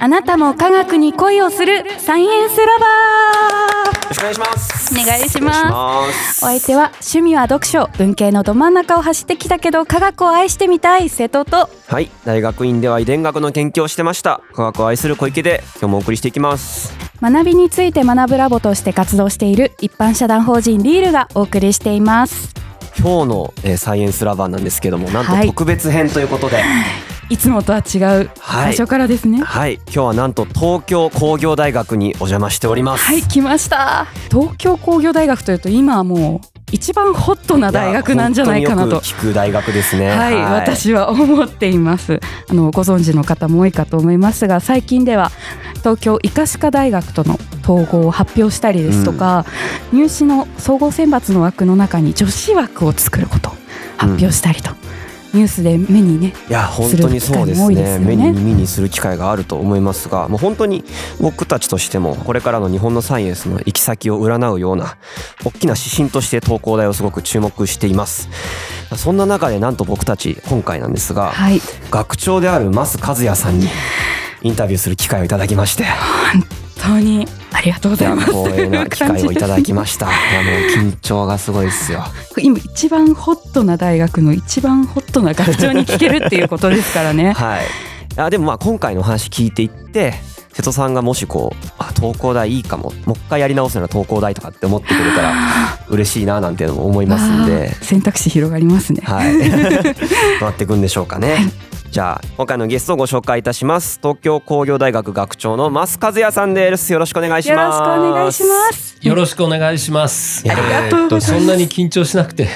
あなたも科学に恋をするサイエンスラバー。よろしくお願いします。お願いします。お相手は趣味は読書文系のど真ん中を走ってきたけど科学を愛してみたい瀬戸と。はい大学院では遺伝学の研究をしてました。科学を愛する小池で今日もお送りしていきます。学びについて学ぶラボとして活動している一般社団法人リールがお送りしています。今日の、えーサイエンスラバーなんですけどもなんとはい。特別編ということで。い つもとは違うはい。場所からですね。はい、今日はなんと東京工業大学にお邪魔しております。はい来ました。東京工業大学というと今はもう一番ホットな大学なんじゃないかなと。聞く大学ですね。はい、私は思っています。あのご存知の方も多いかと思いますが最近では東京医科歯科大学との統合を発表したりですとか、入試の総合選抜の枠の中に女子枠を作ることを発表したりと、ニュースで目にねいや本当にそうですね。ね。目に耳にする機会があると思いますがもう本当に僕たちとしてもこれからの日本のサイエンスの行き先を占うような大きな指針として東工大をすごく注目しています。そんな中でなんと僕たち今回なんですがはい。学長である増和也さんにインタビューする機会をいただきまして。本当に。ありがとうごいやざいます。光栄な機会をいただきました。いやもう緊張がすごいですよ。今一番ホットな大学の一番ホットな学長に聞けるっていうことですからね。はい。あでもまあ今回の話聞いていって瀬戸さんがもしこうあ東工大いいかも。もう一回やり直すなら東工大とかって思ってくれたら 嬉しいななんていうのも思いますんで。選択肢広がりますね。はい。どうなっていくんでしょうかね、じゃあ今回のゲストをご紹介いたします。東京工業大学学長の増和也さんです。よろしくお願いしよろしますくお願いします。よろしくお願いします。ありがとうございます。えーとそんなに緊張しなくて。いい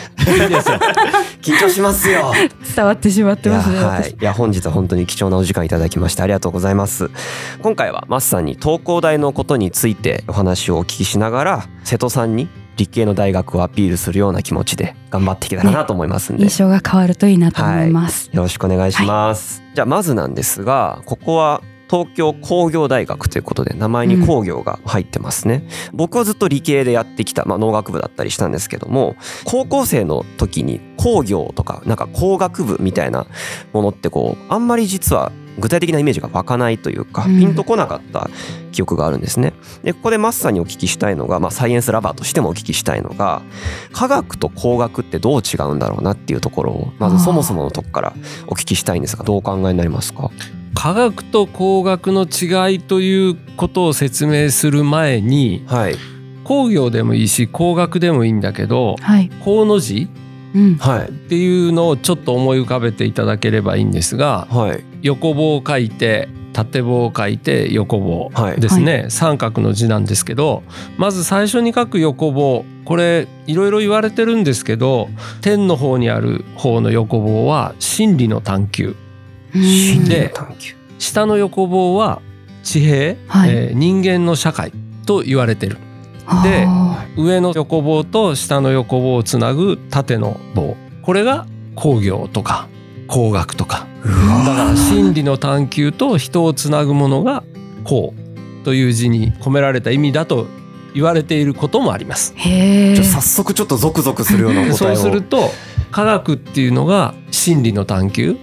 ですよ。緊張しますよ。伝わってしまってますねいや,、は私。い、いや本日は本当に貴重なお時間いただきましてありがとうございます。今回はマスさんに東工大のことについてお話をお聞きしながら瀬戸さんに理系の大学をアピールするような気持ちで頑張っていけたらなと思いますんで、印象が変わるといいなと思います、よろしくお願いします、じゃあまずなんですがここは東京工業大学ということで名前に工業が入ってますね、僕はずっと理系でやってきた、まあ、農学部だったりしたんですけども高校生の時に工業とかなんか工学部みたいなものってこうあんまり実は具体的なイメージが湧かないというかうん。ピンとこなかった記憶があるんですね。でここでマスさんにお聞きしたいのが、まあ、サイエンスラバーとしてもお聞きしたいのが科学と工学ってどう違うんだろうなっていうところをまずそもそものとこからお聞きしたいんですがどうお考えになりますか？科学と工学の違いということを説明する前にはい。工業でもいいし工学でもいいんだけどはい、工の字うん、はい。っていうのをちょっと思い浮かべていただければいいんですがはい。横棒を書いて縦棒を書いて横棒はい。ですね、三角の字なんですけどまず最初に書く横棒。これいろいろ言われてるんですけど天の方にある方の横棒は真理の探求で探求下の横棒は地平、はい。えー人間の社会と言われてる。であ上の横棒と下の横棒をつなぐ縦の棒。これが工業とか工学とか。うだから真理の探求と人をつなぐものが工という字に込められた意味だと言われていることもあります。ーへえちょ早速ちょっとゾクゾクするような答えを。そうすると科学っていうのが真理の探求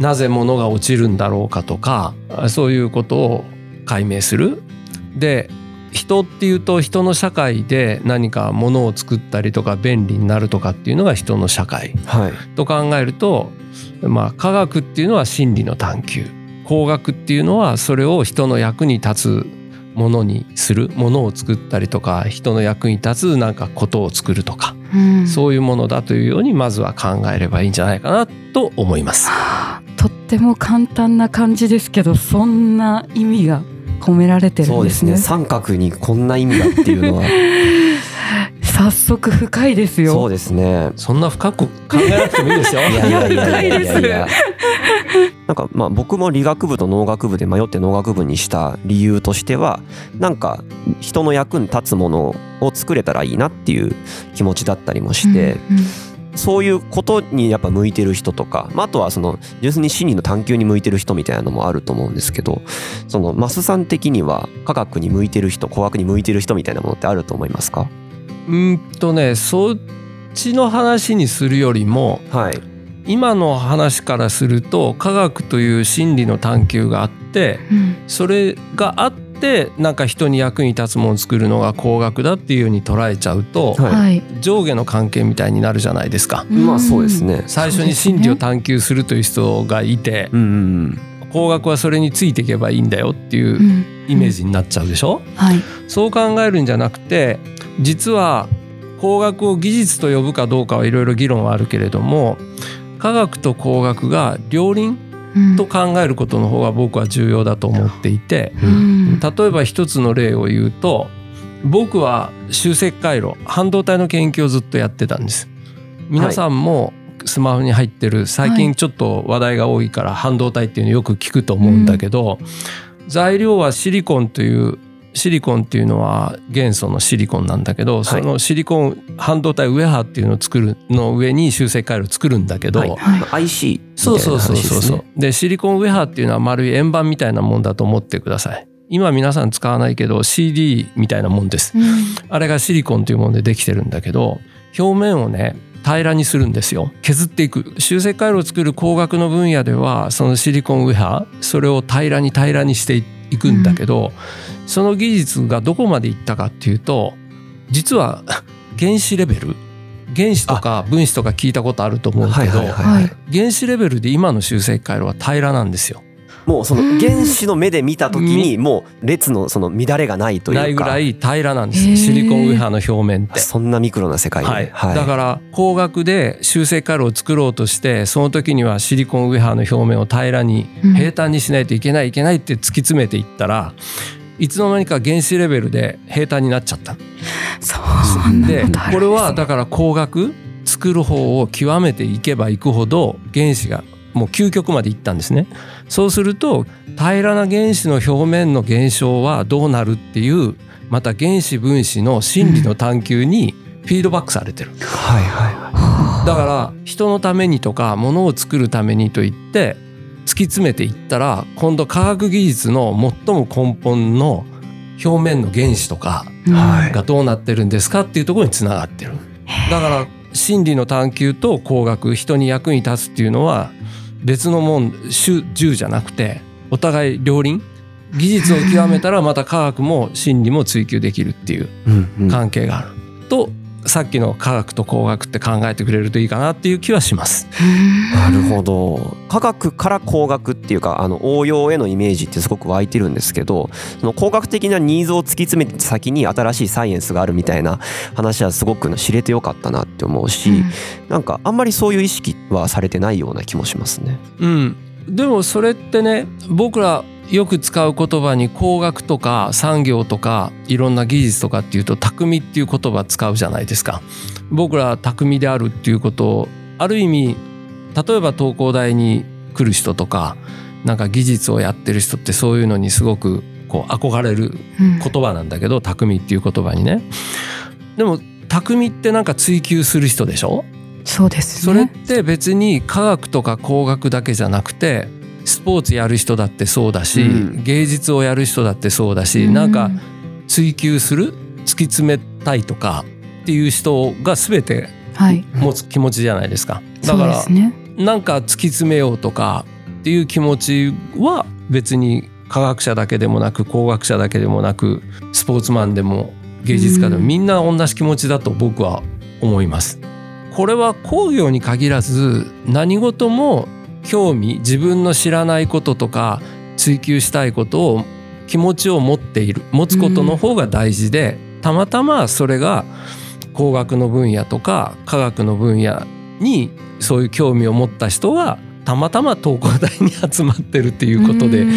なぜ物が落ちるんだろうかとかそういうことを解明する。で人っていうと人の社会で何か物を作ったりとか便利になるとかっていうのが人の社会。はい。と考えると、まあ、科学っていうのは真理の探求。工学っていうのはそれを人の役に立つものにする。ものを作ったりとか人の役に立つなんかことを作るとか、うん。そういうものだというようにまずは考えればいいんじゃないかなと思います。とっても簡単な感じですけどそんな意味が込められてるそうでね。んですすね。三角にこんな意味だっていうのは。早速深いですよ。そうですね。そんな深く考えなくてもいいですよ。いやいやいやいやいやいや。いやなんかまあ僕も理学部と農学部で迷って農学部にした理由としてはなんか人の役に立つものを作れたらいいなっていう気持ちだったりもして、うんうんそういうことにやっぱ向いてる人とか、まあ、あとはその純粋に真理の探求に向いてる人みたいなのもあると思うんですけどそのマスさん的には科学に向いてる人工学に向いてる人みたいなものってあると思いますか？うんとねそっちの話にするよりもはい。今の話からすると科学という真理の探求があってうん。それがあってなんか人に役に立つものを作るのが工学だっていうように捉えちゃうと、はいはい。上下の関係みたいになるじゃないですか。まあそうですね。最初に真理を探求するという人がいて、うんうん工学はそれについていけばいいんだよっていううんイメージになっちゃうでしょ、はい。そう考えるんじゃなくて実は工学を技術と呼ぶかどうかはいろいろ議論はあるけれども科学と工学が両輪うんと考えることの方が僕は重要だと思っていてうん。例えば一つの例を言うと僕は集積回路半導体の研究をずっとやってたんです。皆さんもスマホに入ってる最近ちょっと話題が多いから半導体っていうのよく聞くと思うんだけど、材料はシリコンというシリコンっていうのは元素のシリコンなんだけど、そのシリコン半導体ウェハーっていうのを作るの上に集積回路を作るんだけど、はい。はい。IC みたいなそうそうそうそうそう。話ですね。でシリコンウェハーっていうのは丸い円盤みたいなもんだと思ってください。今皆さん使わないけど CD みたいなもんです。うん。あれがシリコンというものでできてるんだけど表面をね平らにするんですよ。削っていく。集積回路を作る工学の分野ではそのシリコンウェハーそれを平らに平らにしていくんだけど、その技術がどこまでいったかっていうと実は 原子レベル原子とか分子とか聞いたことあると思うけど、はいはいはいははいい。原子レベルで今の集積回路は平らなんですよ。もうその原子の目で見た時にもう列のその乱れがないというか。ないぐらい平らなんですシリコンウェハーの表面って。そんなミクロな世界で。はいだから工学で集積回路を作ろうとしてその時にはシリコンウェハーの表面を平らにうん平坦にしないといけないいけないって突き詰めていったらいつの間にか原子レベルで平坦になっちゃった。そうなんだでこれはだから工学作る方を極めていけばいくほど原子がもう究極までいったんですね。そうすると平らな原子の表面の現象はどうなるっていうまた原子分子の真理の探求にフィードバックされてる。はいはい。だから人のためにとか物を作るためにと言って突き詰めていったら今度科学技術の最も根本の表面の原子とかはい。がどうなってるんですかっていうところにつながってる。だから真理の探求と工学人に役に立つっていうのは別のもん種獣じゃなくてお互い両輪？技術を極めたらまた科学も真理も追求できるっていう関係がある、とさっきの科学と工学って考えてくれるといいかなっていう気はします。なるほど科学から工学っていうかあの応用へのイメージってすごく湧いてるんですけどその工学的なニーズを突き詰めて先に新しいサイエンスがあるみたいな話はすごく知れてよかったなって思うし、なんかあんまりそういう意識はされてないような気もしますね。うん、でもそれってね僕らよく使う言葉に工学とか産業とかいろんな技術とかっていうと匠っていう言葉使うじゃないですか。僕ら匠であるっていうことをある意味例えば東工大に来る人とかなんか技術をやってる人ってそういうのにすごくこう憧れるうん言葉なんだけど匠っていう言葉にね。でも匠ってなんか追求する人でしょ？そうですそれっね。て別に科学とか工学だけじゃなくてスポーツやる人だってそうだし、うん芸術をやる人だってそうだし、なんか追求する突き詰めたいとかっていう人が全てはい。持つ気持ちじゃないですか。だそうからね。なんか突き詰めようとかっていう気持ちは別に科学者だけでもなく工学者だけでもなくスポーツマンでも芸術家でもうんみんな同じ気持ちだと僕は思います。これは工業に限らず何事も興味自分の知らないこととか追求したいことを気持ちを持っている持つことの方が大事で、たまたまそれが工学の分野とか科学の分野にそういう興味を持った人がたまたま東工大に集まってるっていうことでうん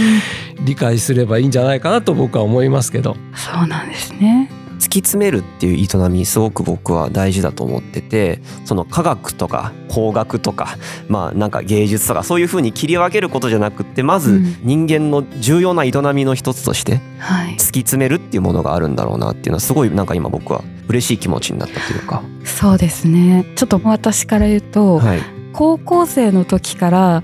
理解すればいいんじゃないかなと僕は思いますけど。そうなんですね。突き詰めるっていう営みすごく僕は大事だと思っててその科学とか工学とかまあなんか芸術とかそういうふうに切り分けることじゃなくってまずうん人間の重要な営みの一つとしてはい。突き詰めるっていうものがあるんだろうなっていうのはすごいなんか今僕は嬉しい気持ちになったというか。そうですね。ちょっと私から言うと、はい、高校生の時から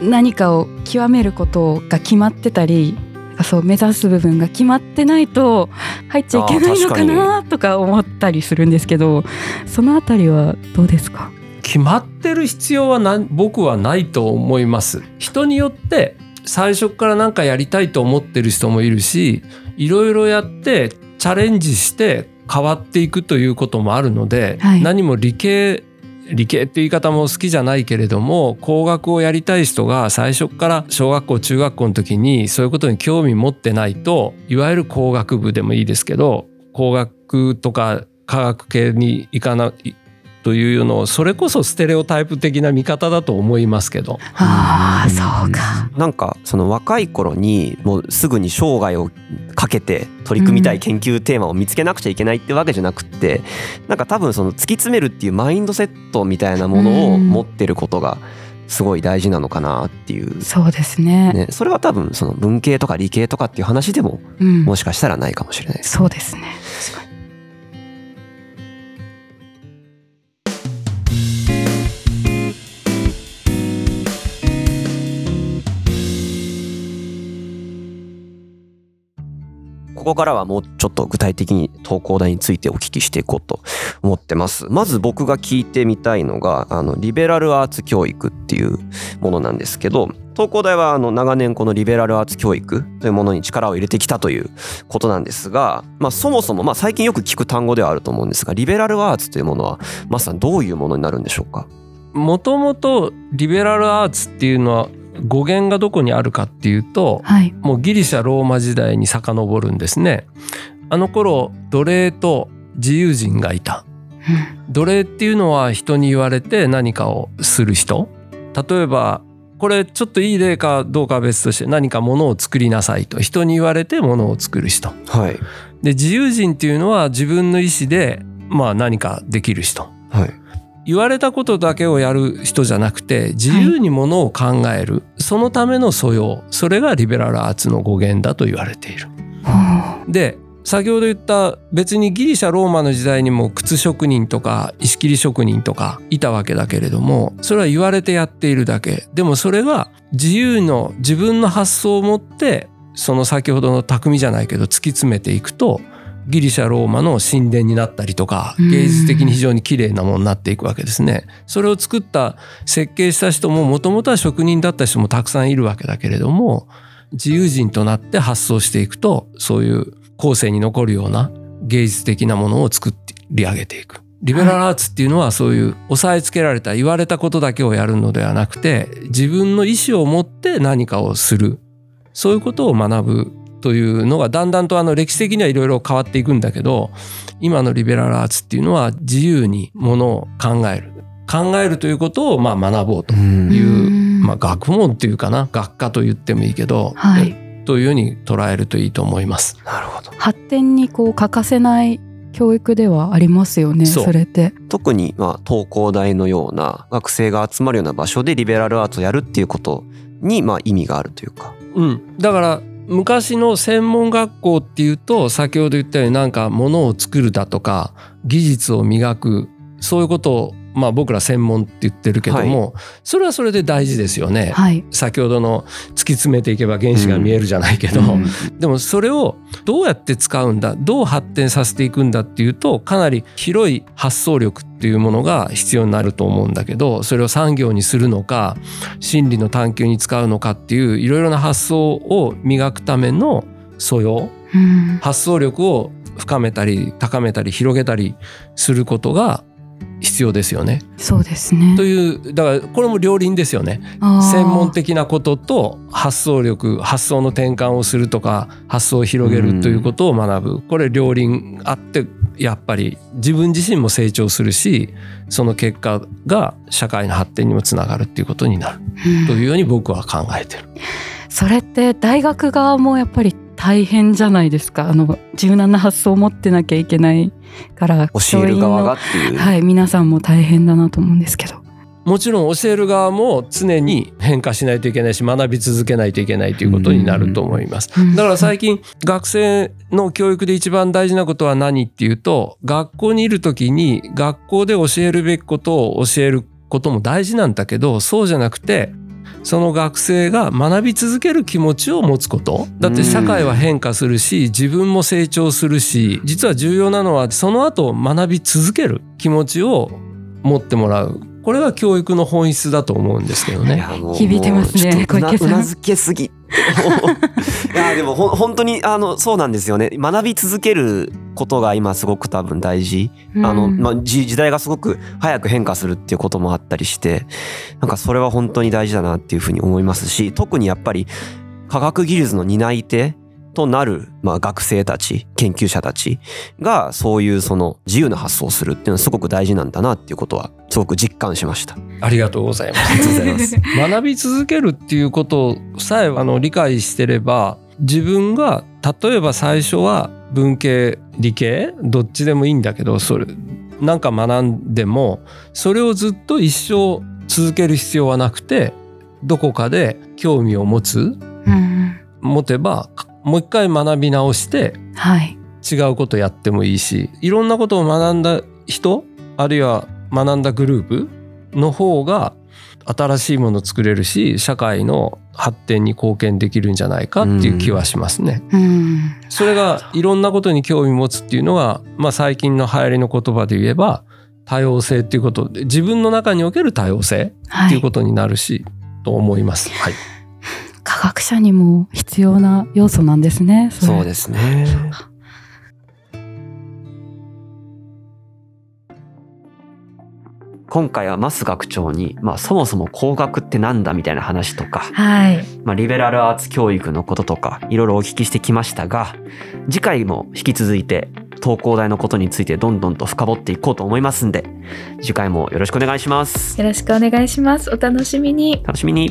何かを極めることが決まってたりそう目指す部分が決まってないと入っちゃいけないのかなとか思ったりするんですけどそのあたりはどうですか？決まってる必要はな僕はないと思います。人によって最初から何かやりたいと思ってる人もいるしいろいろやってチャレンジして変わっていくということもあるので、はい。何も理系理系っていう言い方も好きじゃないけれども工学をやりたい人が最初から小学校中学校の時にそういうことに興味持ってないといわゆる工学部でもいいですけど工学とか科学系に行かないというのをそれこそステレオタイプ的な見方だと思いますけど。ああそうか。なんかその若い頃にもうすぐに生涯をかけて取り組みたい研究テーマを見つけなくちゃいけないってわけじゃなくってなんか多分その突き詰めるっていうマインドセットみたいなものを持ってることがすごい大事なのかなっていう。そうですね。ね、それは多分その文系とか理系とかっていう話でもうん。もしかしたらないかもしれないです。そうですねここからはもうちょっと具体的に東工大についてお聞きしていこうと思ってます。まず僕が聞いてみたいのがあのリベラルアーツ教育っていうものなんですけど東工大はあの長年このリベラルアーツ教育というものに力を入れてきたということなんですが、まあ、そもそもまあ最近よく聞く単語ではあると思うんですがリベラルアーツというものはマスさんどういうものになるんでしょうか？もともとリベラルアーツっていうのは語源がどこにあるかっていうとはい。もうギリシャローマ時代に遡るんですね。あの頃奴隷と自由人がいた。奴隷っていうのは人に言われて何かをする人。例えばこれちょっといい例かどうかは別として何かものを作りなさいと。人に言われてものを作る人。はい。で自由人っていうのは自分の意思でまあ何かできる人。はい言われたことだけをやる人じゃなくて自由にものを考える、そのための素養。それがリベラルアーツの語源だと言われている。で先ほど言った別にギリシャローマの時代にも靴職人とか石切り職人とかいたわけだけれどもそれは言われてやっているだけ。でもそれが自由の自分の発想を持ってその先ほどの匠じゃないけど突き詰めていくとギリシャローマの神殿になったりとかうん芸術的に非常に綺麗なものになっていくわけですね。それを作った設計した人ももともとは職人だった人もたくさんいるわけだけれども自由人となって発想していくとそういう後世に残るような芸術的なものを作り上げていく。リベラルアーツっていうのはそういう押さえつけられた言われたことだけをやるのではなくて自分の意思を持って何かをするそういうことを学ぶというのがだんだんとあの歴史的にはいろいろ変わっていくんだけど今のリベラルアーツっていうのは自由にものを考える。考えるということをまあ学ぼうとうんいう、ん。まあ、学問っていうかな学科と言ってもいいけど、はい。えというように捉えるといいと思います。なるほど。発展にこう欠かせない教育ではありますよねそれって。特にまあ東工大のような学生が集まるような場所でリベラルアーツをやるっていうことにまあ意味があるというか。うん、だから昔の専門学校っていうと先ほど言ったように何かものを作るだとか技術を磨くそういうことをまあ僕ら専門って言ってるけども、それはそれで大事ですよね。はい。先ほどの突き詰めていけば原子が見えるじゃないけど、うん。でもそれをどうやって使うんだどう発展させていくんだっていうとかなり広い発想力っていうものが必要になると思うんだけどそれを産業にするのか心理の探求に使うのかっていういろいろな発想を磨くための素養うん。発想力を深めたり高めたり広げたりすることが必要ですよね。そうですねというだからこれも両輪ですよね。専門的なことと発想力発想の転換をするとか発想を広げるということを学ぶこれ両輪あってやっぱり自分自身も成長するしその結果が社会の発展にもつながるっていうことになるうんというように僕は考えてる。それって大学側もやっぱり大変じゃないですかあの柔軟な発想を持ってなきゃいけないから教える側がっていう。はい皆さんも大変だなと思うんですけどもちろん教える側も常に変化しないといけないし学び続けないといけないということになると思います。うんだから最近学生の教育で一番大事なことは何っていうと学校にいる時に学校で教えるべきことを教えることも大事なんだけどそうじゃなくてその学生が学び続ける気持ちを持つこと。だって社会は変化するし自分も成長するし実は重要なのはその後学び続ける気持ちを持ってもらうこれが教育の本質だと思うんですけどね。響いてますねもうちょっとうな小池さんうなずけすぎ。いやでもほん本当にあのそうなんですよね。学び続けることが今すごく多分大事。あのうんまあ時時代がすごく早く変化するっていうこともあったりして、なんかそれは本当に大事だなっていうふうに思いますし、特にやっぱり科学技術の担い手となる、まあ、学生たち研究者たちがそういうその自由な発想をするっていうのはすごく大事なんだなっていうことはすごく実感しました。あありがとうございます。りがとうございます。学び続けるっていうことさえあの理解してれば自分が例えば最初は文系理系どっちでもいいんだけどそれなんか学んでもそれをずっと一生続ける必要はなくてどこかで興味を持つうん持てばもう一回学び直してはい。違うことやってもいいしいろんなことを学んだ人あるいは学んだグループの方が新しいものを作れるし社会の発展に貢献できるんじゃないかっていう気はしますね。うん。それがいろんなことに興味持つっていうのが、まあ、最近の流行りの言葉で言えば多様性っていうことで自分の中における多様性はいっていうことになるし、と思います。はい、科学者にも必要な要素なんですねれそうですね。今回は増学長に、まあ、そもそも工学ってなんだみたいな話とか、はいまあ、リベラルアーツ教育のこととかいろいろお聞きしてきましたが次回も引き続いて東工大のことについてどんどんと深掘っていこうと思いますんで次回もよろしくお願いします。よろしくお願いします。お楽しみに。楽しみに